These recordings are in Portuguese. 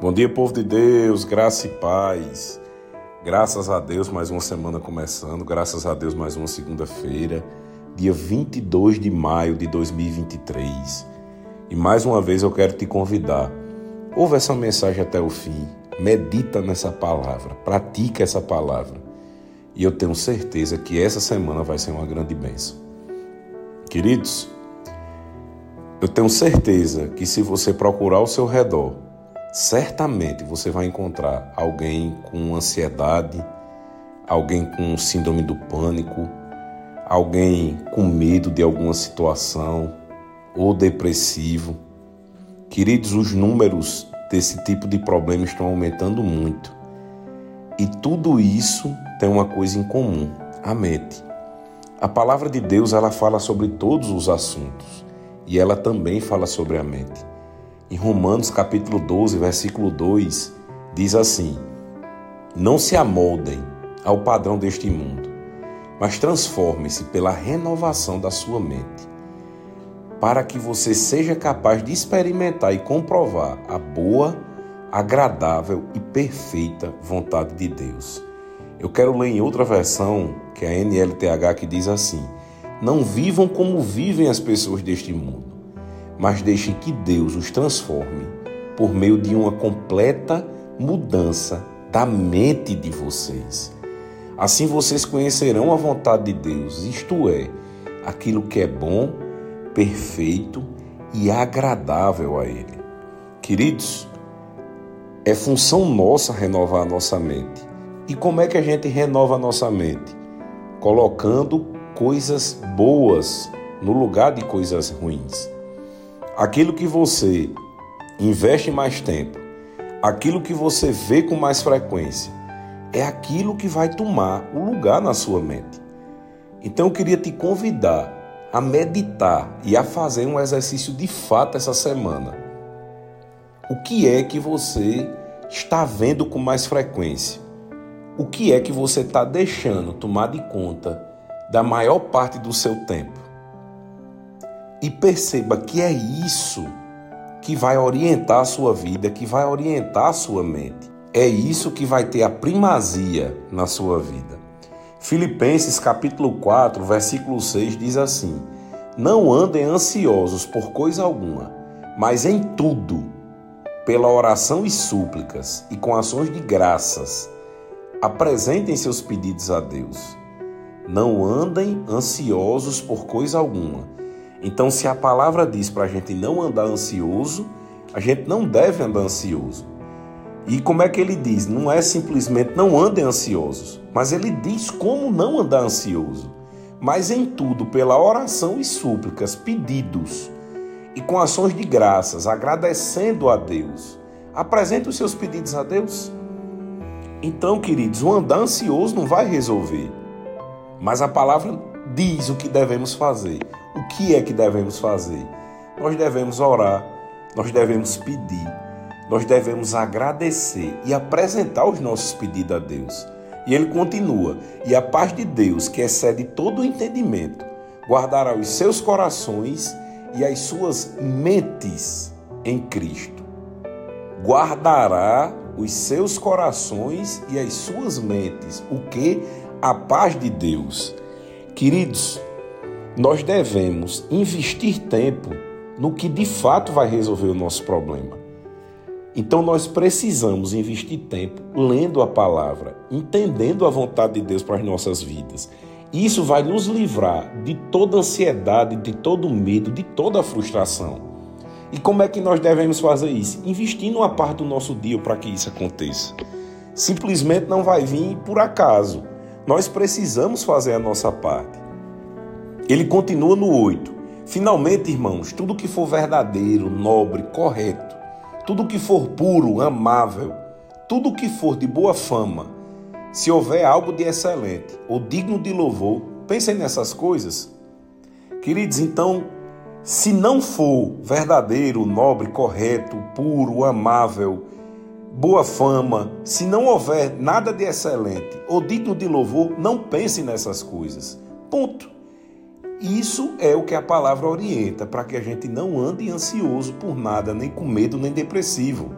Bom dia, povo de Deus, graça e paz. Graças a Deus, mais uma semana começando. Graças a Deus, mais uma segunda-feira, dia 22 de maio de 2023. E mais uma vez eu quero te convidar. Ouve essa mensagem até o fim. Medita nessa palavra. Pratica essa palavra. E eu tenho certeza que essa semana vai ser uma grande bênção. Queridos, eu tenho certeza que se você procurar ao seu redor, certamente você vai encontrar alguém com ansiedade, alguém com síndrome do pânico, alguém com medo de alguma situação ou depressivo. Queridos, os números desse tipo de problema estão aumentando muito. E tudo isso tem uma coisa em comum: a mente. A palavra de Deus ela fala sobre todos os assuntos e ela também fala sobre a mente. Em Romanos capítulo 12, versículo 2, diz assim: Não se amoldem ao padrão deste mundo, mas transformem-se pela renovação da sua mente, para que você seja capaz de experimentar e comprovar a boa, agradável e perfeita vontade de Deus. Eu quero ler em outra versão, que é a NLTH, que diz assim: Não vivam como vivem as pessoas deste mundo mas deixe que Deus os transforme por meio de uma completa mudança da mente de vocês. Assim vocês conhecerão a vontade de Deus, isto é, aquilo que é bom, perfeito e agradável a Ele. Queridos, é função nossa renovar a nossa mente. E como é que a gente renova a nossa mente? Colocando coisas boas no lugar de coisas ruins aquilo que você investe mais tempo, aquilo que você vê com mais frequência, é aquilo que vai tomar o lugar na sua mente. Então eu queria te convidar a meditar e a fazer um exercício de fato essa semana. O que é que você está vendo com mais frequência? O que é que você está deixando tomar de conta da maior parte do seu tempo? E perceba que é isso que vai orientar a sua vida, que vai orientar a sua mente. É isso que vai ter a primazia na sua vida. Filipenses capítulo 4, versículo 6 diz assim: Não andem ansiosos por coisa alguma, mas em tudo, pela oração e súplicas e com ações de graças, apresentem seus pedidos a Deus. Não andem ansiosos por coisa alguma, então, se a palavra diz para a gente não andar ansioso, a gente não deve andar ansioso. E como é que ele diz? Não é simplesmente não andem ansiosos, mas ele diz como não andar ansioso. Mas em tudo, pela oração e súplicas, pedidos e com ações de graças, agradecendo a Deus. Apresente os seus pedidos a Deus. Então, queridos, o andar ansioso não vai resolver. Mas a palavra diz o que devemos fazer. O que é que devemos fazer? Nós devemos orar, nós devemos pedir, nós devemos agradecer e apresentar os nossos pedidos a Deus. E ele continua: E a paz de Deus, que excede todo o entendimento, guardará os seus corações e as suas mentes em Cristo. Guardará os seus corações e as suas mentes. O que? A paz de Deus. Queridos, nós devemos investir tempo no que de fato vai resolver o nosso problema. Então nós precisamos investir tempo lendo a palavra, entendendo a vontade de Deus para as nossas vidas. Isso vai nos livrar de toda ansiedade, de todo medo, de toda frustração. E como é que nós devemos fazer isso? Investindo uma parte do nosso dia para que isso aconteça. Simplesmente não vai vir por acaso. Nós precisamos fazer a nossa parte. Ele continua no 8. Finalmente, irmãos, tudo que for verdadeiro, nobre, correto, tudo que for puro, amável, tudo que for de boa fama, se houver algo de excelente ou digno de louvor, pensem nessas coisas. Queridos, então, se não for verdadeiro, nobre, correto, puro, amável, boa fama, se não houver nada de excelente ou digno de louvor, não pense nessas coisas. Ponto. Isso é o que a palavra orienta para que a gente não ande ansioso por nada, nem com medo, nem depressivo.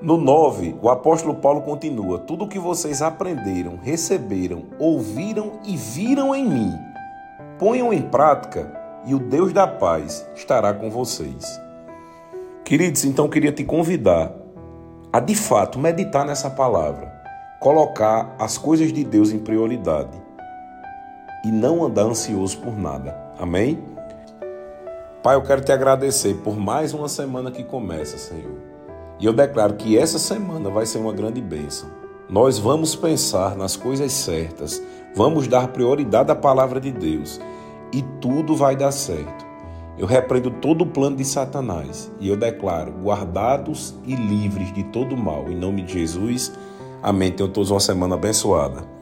No 9, o apóstolo Paulo continua: Tudo o que vocês aprenderam, receberam, ouviram e viram em mim, ponham em prática e o Deus da paz estará com vocês. Queridos, então queria te convidar a de fato meditar nessa palavra, colocar as coisas de Deus em prioridade e não andar ansioso por nada. Amém? Pai, eu quero te agradecer por mais uma semana que começa, Senhor. E eu declaro que essa semana vai ser uma grande bênção. Nós vamos pensar nas coisas certas, vamos dar prioridade à palavra de Deus e tudo vai dar certo. Eu repreendo todo o plano de Satanás e eu declaro guardados e livres de todo mal. Em nome de Jesus, amém. Tenham todos uma semana abençoada.